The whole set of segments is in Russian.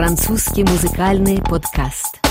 Французский музыкальный подкаст.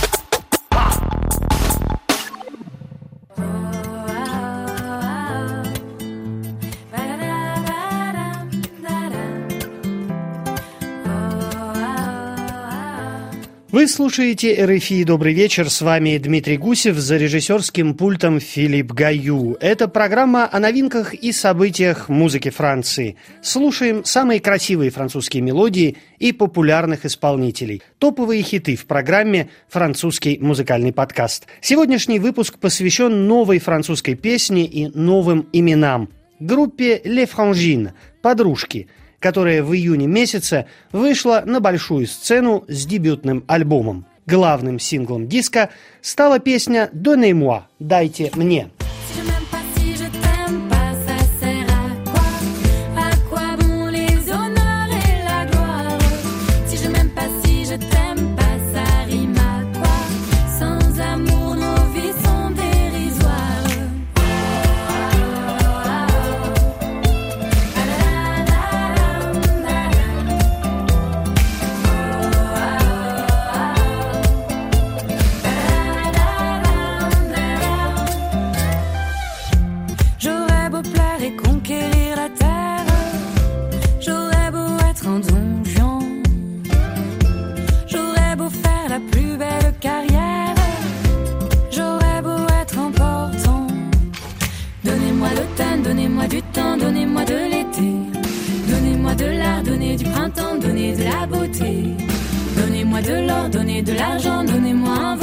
Слушаете РФИ «Добрый вечер». С вами Дмитрий Гусев за режиссерским пультом Филипп Гаю. Это программа о новинках и событиях музыки Франции. Слушаем самые красивые французские мелодии и популярных исполнителей. Топовые хиты в программе «Французский музыкальный подкаст». Сегодняшний выпуск посвящен новой французской песне и новым именам. Группе «Les Frangines» – «Подружки», которая в июне месяце вышла на большую сцену с дебютным альбомом. Главным синглом диска стала песня «Donnez-moi» – «Дайте мне». donnez de la beauté. Donnez-moi de l'or, donnez de l'argent, donnez-moi un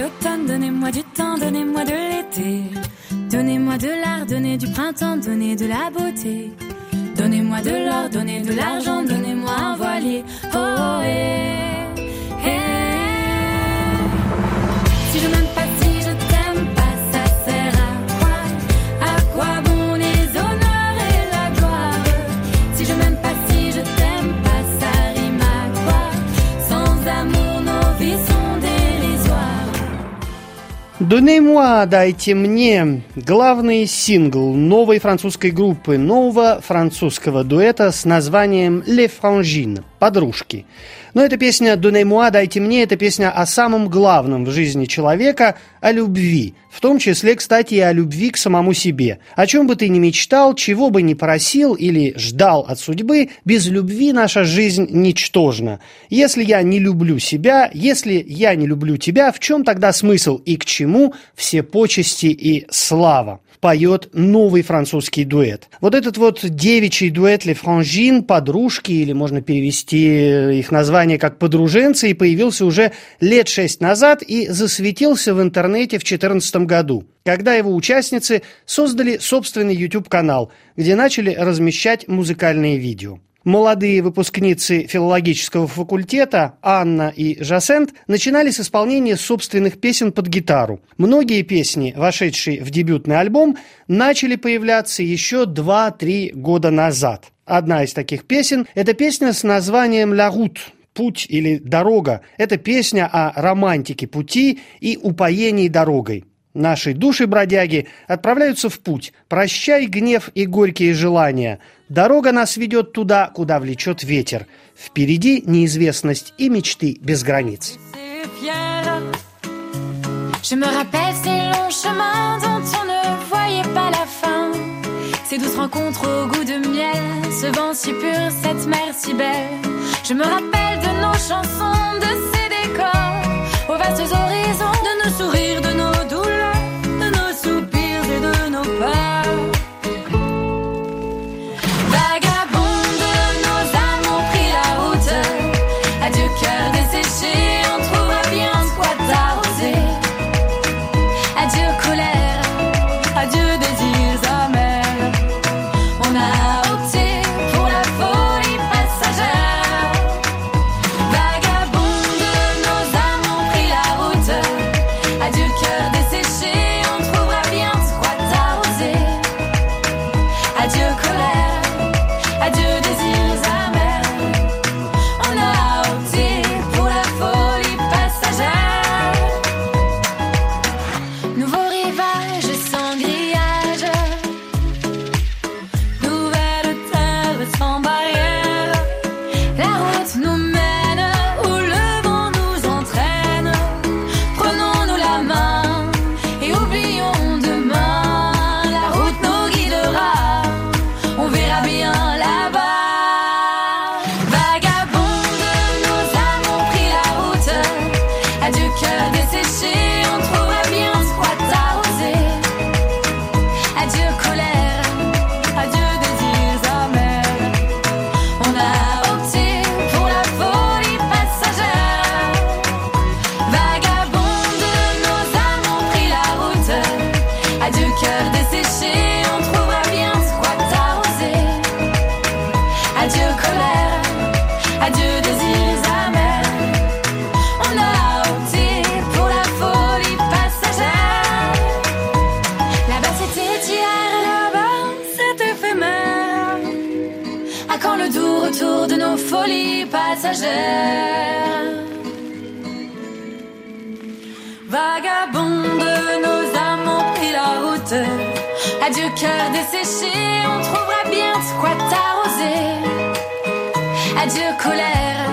L'automne, donnez-moi du temps, donnez-moi de l'été. Donnez-moi de l'art, donnez du printemps, donnez de la beauté. Donnez-moi de l'or, donnez de l'argent, donnez-moi un voilier. Oh. oh eh. «Дайте мне» – главный сингл новой французской группы, нового французского дуэта с названием «Les Frangines» – «Подружки». Но эта песня «Donnez-moi», «Дайте мне» – это песня о самом главном в жизни человека, о любви. В том числе, кстати, и о любви к самому себе. О чем бы ты ни мечтал, чего бы ни просил или ждал от судьбы, без любви наша жизнь ничтожна. Если я не люблю себя, если я не люблю тебя, в чем тогда смысл и к чему все почести и слава? поет новый французский дуэт. Вот этот вот девичий дуэт «Ле Франжин», «Подружки», или можно перевести их название как «Подруженцы», и появился уже лет шесть назад и засветился в интернете в 2014 году, когда его участницы создали собственный YouTube-канал, где начали размещать музыкальные видео. Молодые выпускницы филологического факультета Анна и Жасент начинали с исполнения собственных песен под гитару. Многие песни, вошедшие в дебютный альбом, начали появляться еще 2-3 года назад. Одна из таких песен – это песня с названием «La route», «Путь» или «Дорога». Это песня о романтике пути и упоении дорогой. Наши души-бродяги отправляются в путь. Прощай гнев и горькие желания. Doroga нас ведет туда, куда влечет ветер. Впереди неизвестность и мечты без границ. Je me rappelle ces longs chemins dont on ne voyait pas la fin. Ces douces rencontres au goût de miel, ce vent si pur, cette mer si belle. Je me rappelle de nos chansons, de ces décors, aux vastes horizons, can Adieu colère,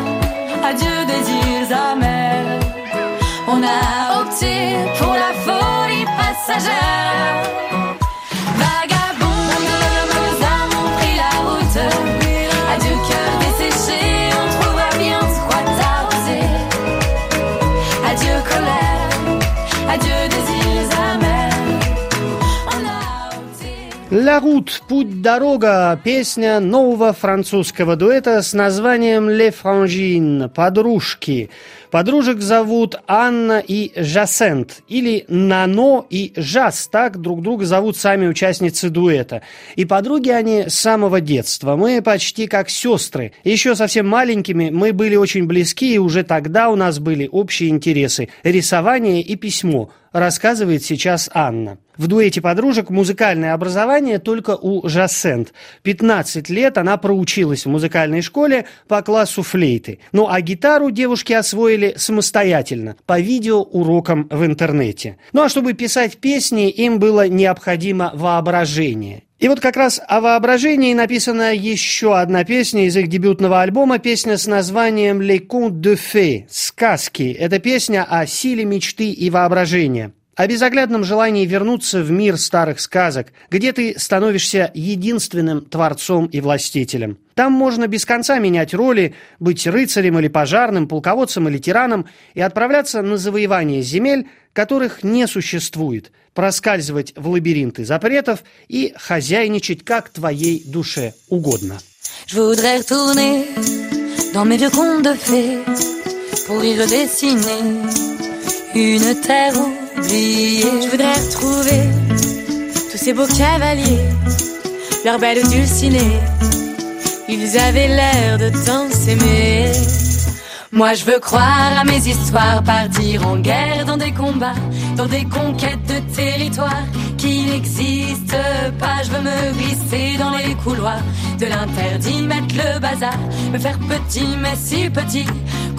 adieu désirs amers. On a opté pour la folie passagère. Opté. «Ля Рут. Путь дорога» – песня нового французского дуэта с названием «Ле Франжин» – «Подружки». Подружек зовут Анна и Жасент, или Нано и Жас, так друг друга зовут сами участницы дуэта. И подруги они с самого детства. Мы почти как сестры. Еще совсем маленькими мы были очень близки, и уже тогда у нас были общие интересы – рисование и письмо – рассказывает сейчас Анна. В дуэте подружек музыкальное образование только у Жасент. 15 лет она проучилась в музыкальной школе по классу флейты. Ну а гитару девушки освоили самостоятельно, по видеоурокам в интернете. Ну а чтобы писать песни, им было необходимо воображение. И вот как раз о воображении написана еще одна песня из их дебютного альбома, песня с названием «Les contes de fées» – «Сказки». Это песня о силе мечты и воображения о безоглядном желании вернуться в мир старых сказок, где ты становишься единственным творцом и властителем. Там можно без конца менять роли, быть рыцарем или пожарным, полководцем или тираном и отправляться на завоевание земель, которых не существует, проскальзывать в лабиринты запретов и хозяйничать как твоей душе угодно. Une terre Je voudrais retrouver tous ces beaux cavaliers, leurs belles dulcinées. Ils avaient l'air de tant s'aimer. Moi je veux croire à mes histoires, partir en guerre dans des combats, dans des conquêtes de territoires qui n'existent pas. Je veux me glisser dans les couloirs de l'interdit, mettre le bazar, me faire petit mais si petit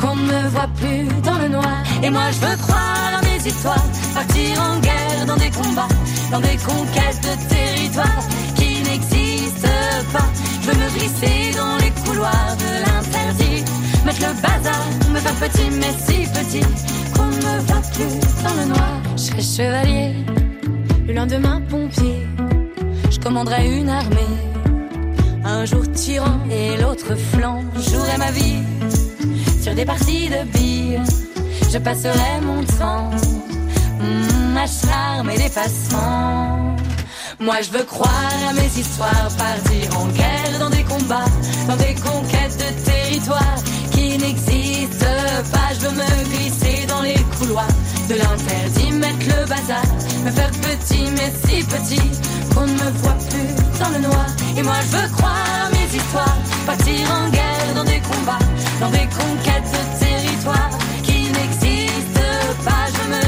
qu'on ne me voit plus dans le noir. Et moi je veux croire histoires, partir en guerre dans des combats, dans des conquêtes de territoires qui n'existent pas. Je veux me glisser dans les couloirs de l'interdit, mettre le bazar, me faire petit mais si petit qu'on me voit plus dans le noir. Je serai chevalier, le lendemain pompier, je commanderai une armée. Un jour tyran et l'autre flanc, jouerai ma vie sur des parties de billes. Je passerai mon temps mm, à charme et des passements. Moi je veux croire à mes histoires, partir en guerre dans des combats, dans des conquêtes de territoires qui n'existent pas. Je veux me glisser dans les couloirs de l'interdit, mettre le bazar, me faire petit mais si petit qu'on ne me voit plus dans le noir. Et moi je veux croire à mes histoires, partir en guerre dans des combats, dans des conquêtes de territoires Bah, je me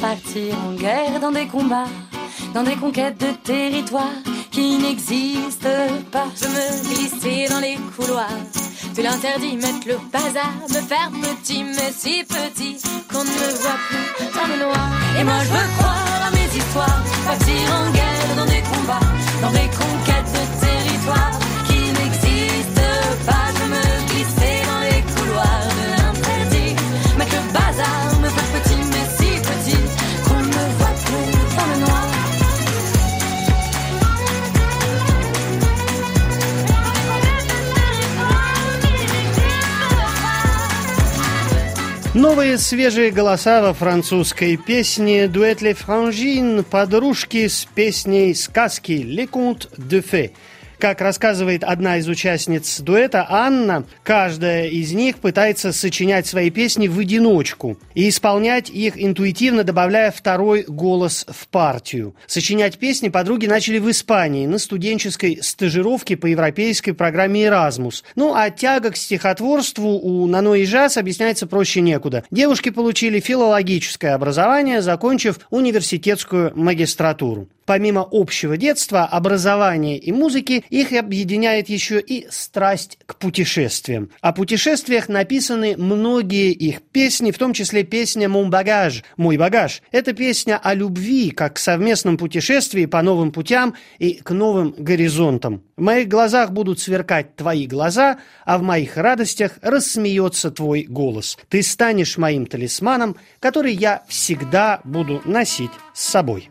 partir en guerre dans des combats, dans des conquêtes de territoires qui n'existent pas. Je me glisser dans les couloirs de l'interdit, mettre le bazar, me faire petit mais si petit qu'on ne me voit plus dans le noir. Et moi je veux croire à mes histoires, partir en guerre dans des combats, dans des conquêtes Новые свежие голоса во французской песне «Дуэт ле франжин» подружки с песней сказки «Le Conte de Fées». Как рассказывает одна из участниц дуэта, Анна, каждая из них пытается сочинять свои песни в одиночку и исполнять их интуитивно, добавляя второй голос в партию. Сочинять песни подруги начали в Испании на студенческой стажировке по европейской программе «Эразмус». Ну, а тяга к стихотворству у Нано и Жас объясняется проще некуда. Девушки получили филологическое образование, закончив университетскую магистратуру. Помимо общего детства, образования и музыки, их объединяет еще и страсть к путешествиям. О путешествиях написаны многие их песни, в том числе песня «Мон багаж» – «Мой багаж». Это песня о любви, как к совместном путешествии по новым путям и к новым горизонтам. В моих глазах будут сверкать твои глаза, а в моих радостях рассмеется твой голос. Ты станешь моим талисманом, который я всегда буду носить с собой.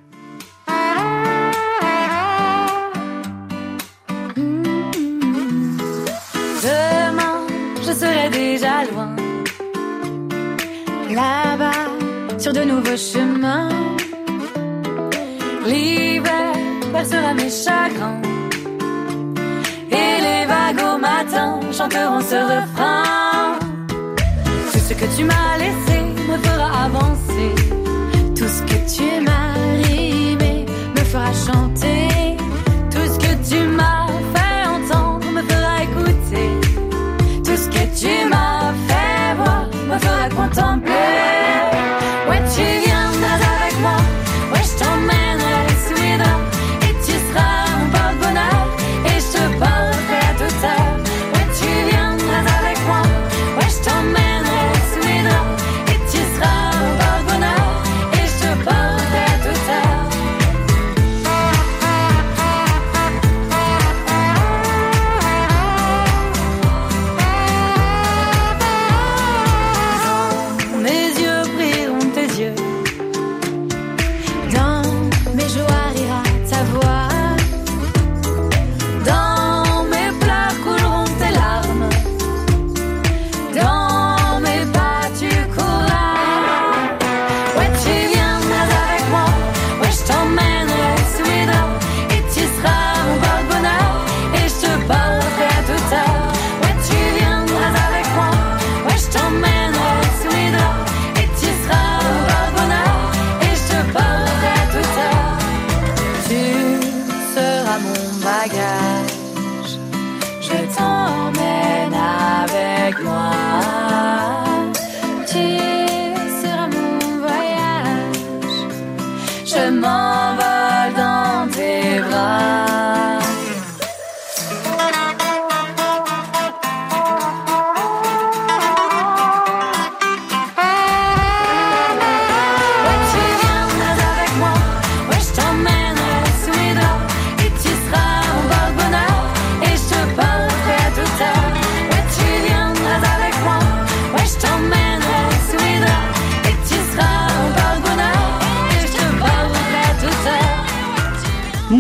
Loin. Là-bas, sur de nouveaux chemins, l'hiver percera mes chagrins. Et les vagues au matin chanteront ce refrain. Tout ce que tu m'as laissé me fera avancer. Tout ce que tu m'as rimé me fera chanter.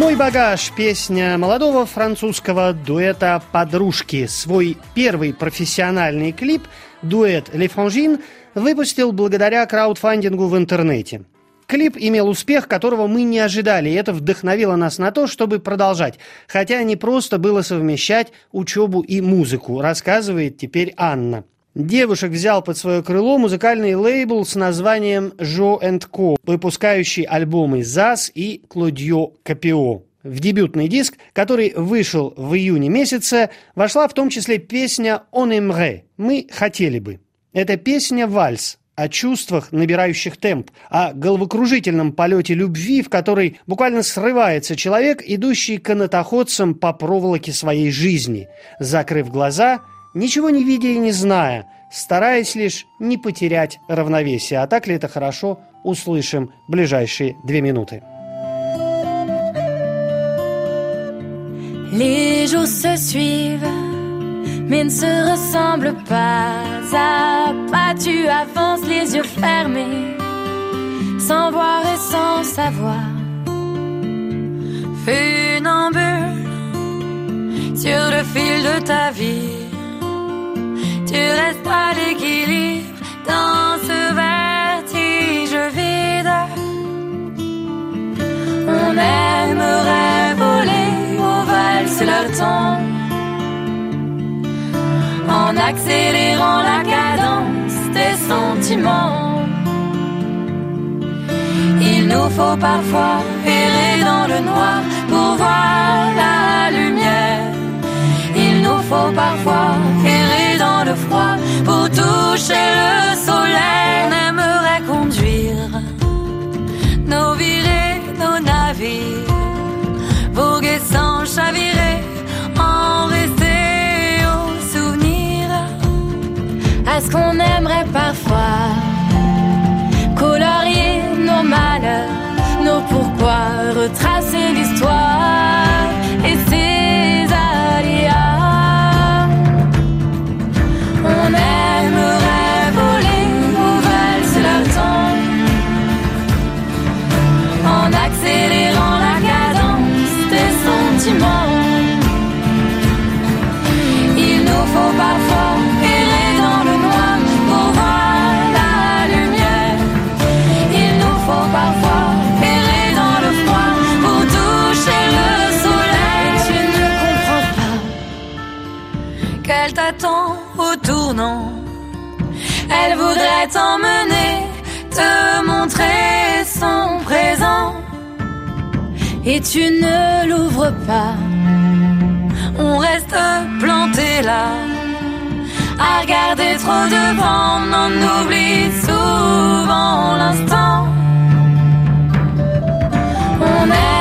«Мой багаж» – песня молодого французского дуэта «Подружки». Свой первый профессиональный клип дуэт «Ле Франжин» выпустил благодаря краудфандингу в интернете. Клип имел успех, которого мы не ожидали, и это вдохновило нас на то, чтобы продолжать. Хотя не просто было совмещать учебу и музыку, рассказывает теперь Анна. Девушек взял под свое крыло музыкальный лейбл с названием «Жо Co», выпускающий альбомы «ЗАС» и «Клодьо Капио». В дебютный диск, который вышел в июне месяце, вошла в том числе песня «On aimerait» «Мы хотели бы». Это песня-вальс о чувствах, набирающих темп, о головокружительном полете любви, в который буквально срывается человек, идущий канатоходцем по проволоке своей жизни, закрыв глаза, ничего не видя и не зная, стараясь лишь не потерять равновесие. А так ли это хорошо, услышим в ближайшие две минуты. Les jours se suivent, mais ne se ressemblent pas. À pas, tu avances les yeux fermés, sans voir et sans savoir. Funambule sur le fil de ta vie, Tu restes à l'équilibre dans ce vertige vide. On aimerait voler au valse leur temps en accélérant la cadence des sentiments. Il nous faut parfois errer dans le noir pour voir la lumière. Il nous faut parfois pour toucher le soleil. On aimerait conduire nos virées, nos navires, voguer sans chavirer, en rester au souvenir. Est-ce qu'on aimerait parfois colorier nos malheurs, nos pourquoi, retracer l'histoire? Tu ne l'ouvres pas. On reste planté là. À regarder trop devant, on oublie souvent l'instant. On aimerait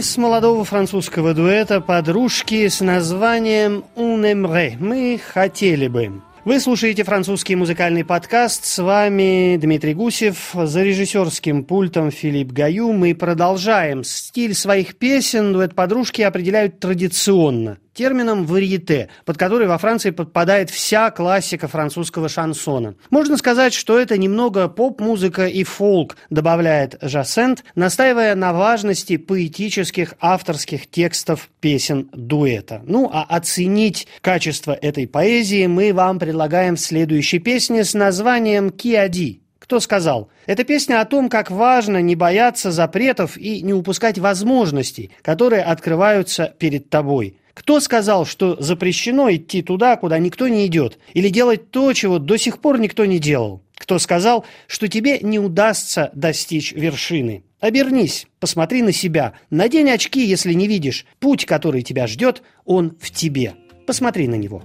Вальс молодого французского дуэта «Подружки» с названием «Un aimerait» – «Мы хотели бы». Вы слушаете французский музыкальный подкаст. С вами Дмитрий Гусев. За режиссерским пультом Филипп Гаю. Мы продолжаем. Стиль своих песен дуэт «Подружки» определяют традиционно термином «варьете», под который во Франции подпадает вся классика французского шансона. Можно сказать, что это немного поп-музыка и фолк, добавляет Жасент, настаивая на важности поэтических авторских текстов песен дуэта. Ну, а оценить качество этой поэзии мы вам предлагаем в следующей песне с названием «Киади». Кто сказал? Это песня о том, как важно не бояться запретов и не упускать возможностей, которые открываются перед тобой. Кто сказал, что запрещено идти туда, куда никто не идет, или делать то, чего до сих пор никто не делал? Кто сказал, что тебе не удастся достичь вершины? Обернись, посмотри на себя, надень очки, если не видишь. Путь, который тебя ждет, он в тебе. Посмотри на него.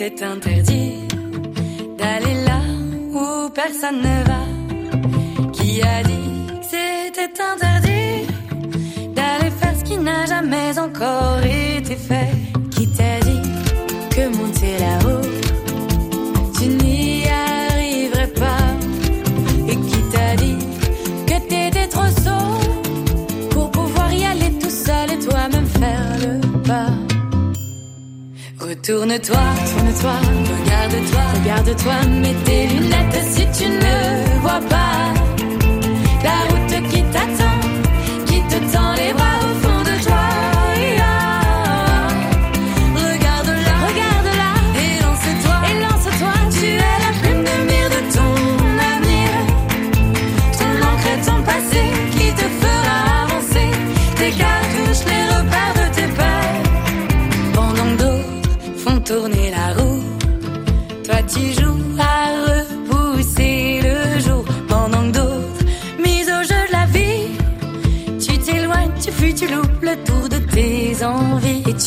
C'était interdit d'aller là où personne ne va Qui a dit que c'était interdit d'aller faire ce qui n'a jamais encore été fait. Qui t'a dit que monter là-haut tu n'y arriverais pas? Et qui t'a dit que t'étais trop sot pour pouvoir y aller tout seul et toi-même faire le pas? Retourne-toi, tourne-toi, regarde-toi, regarde-toi, mets tes lunettes si tu ne vois pas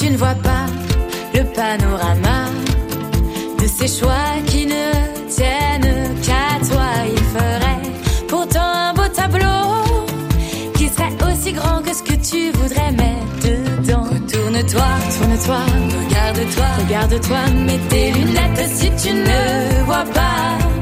tu ne vois pas le panorama de ces choix qui ne tiennent qu'à toi. Il ferait pourtant un beau tableau qui serait aussi grand que ce que tu voudrais mettre dedans. Retourne-toi, tourne-toi, regarde-toi, regarde-toi, mets tes lunettes si tu ne vois pas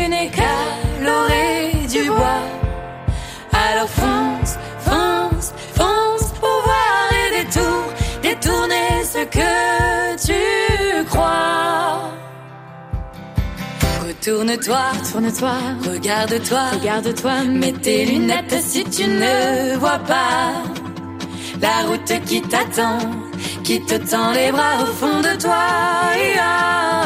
tu n'es du bois. Alors fonce, fonce, fonce pour voir les détours, détourner ce que tu crois. Retourne-toi, Tourne-toi, regarde-toi, regarde-toi, mets tes lunettes si tu ne vois pas la route qui t'attend, qui te tend les bras au fond de toi.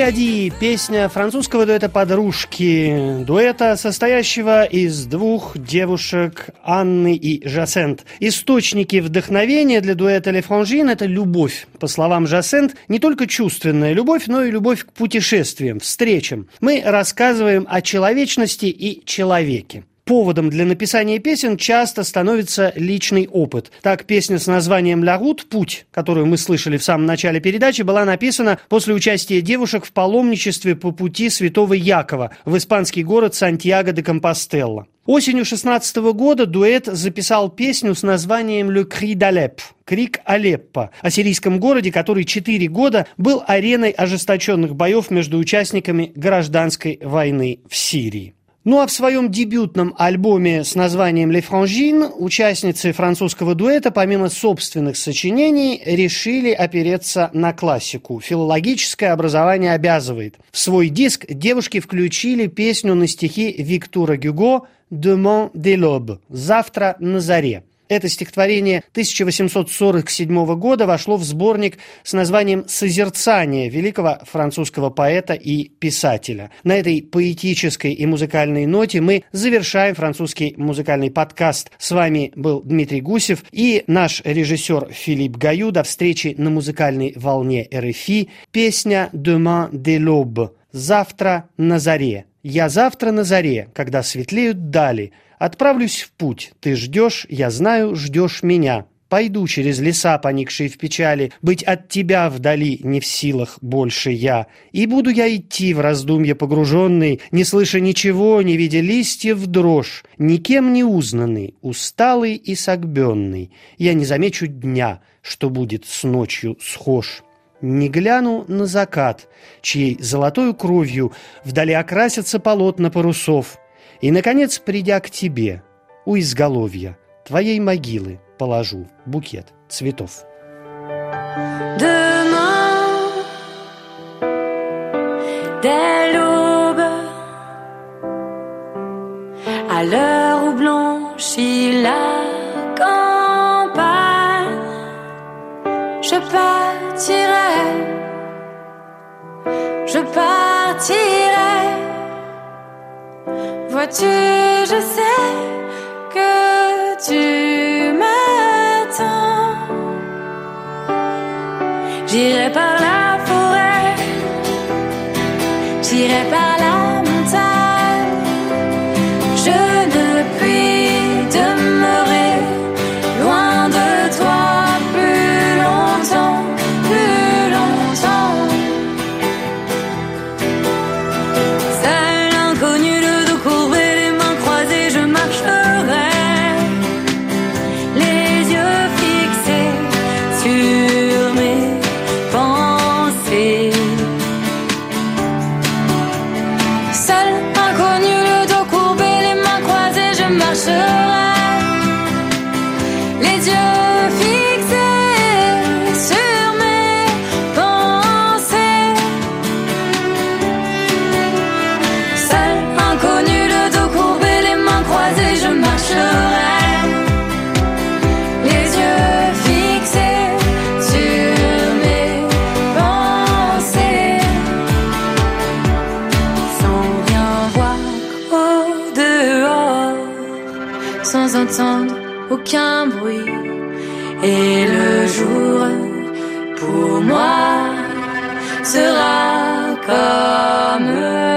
Киади – песня французского дуэта «Подружки». Дуэта, состоящего из двух девушек Анны и Жасент. Источники вдохновения для дуэта «Ле Франжин» – это любовь. По словам Жасент, не только чувственная любовь, но и любовь к путешествиям, встречам. Мы рассказываем о человечности и человеке. Поводом для написания песен часто становится личный опыт. Так, песня с названием «Ля Рут» «Путь», которую мы слышали в самом начале передачи, была написана после участия девушек в паломничестве по пути святого Якова в испанский город Сантьяго де Компостелло. Осенью 16 года дуэт записал песню с названием «Le Cri d'Alep» – «Крик Алеппо» о сирийском городе, который четыре года был ареной ожесточенных боев между участниками гражданской войны в Сирии. Ну а в своем дебютном альбоме с названием «Le Frangin» участницы французского дуэта, помимо собственных сочинений, решили опереться на классику. Филологическое образование обязывает. В свой диск девушки включили песню на стихи Виктора Гюго «Demain de l'aube» – «Завтра на заре». Это стихотворение 1847 года вошло в сборник с названием «Созерцание» великого французского поэта и писателя. На этой поэтической и музыкальной ноте мы завершаем французский музыкальный подкаст. С вами был Дмитрий Гусев и наш режиссер Филипп Гаю. До встречи на музыкальной волне РФИ. Песня «Demain de l'aube» – «Завтра на заре». «Я завтра на заре, когда светлеют дали». Отправлюсь в путь. Ты ждешь, я знаю, ждешь меня. Пойду через леса, поникшие в печали, Быть от тебя вдали не в силах больше я. И буду я идти в раздумье погруженный, Не слыша ничего, не видя листьев дрожь, Никем не узнанный, усталый и согбенный. Я не замечу дня, что будет с ночью схож. Не гляну на закат, чьей золотою кровью Вдали окрасятся полотна парусов, и, наконец, придя к тебе, у изголовья твоей могилы положу букет цветов. Je partirai, je partirai. Vois-tu, je sais que tu m'attends. J'irai par la forêt, j'irai par la entendre aucun bruit. Et le jour, pour moi, sera comme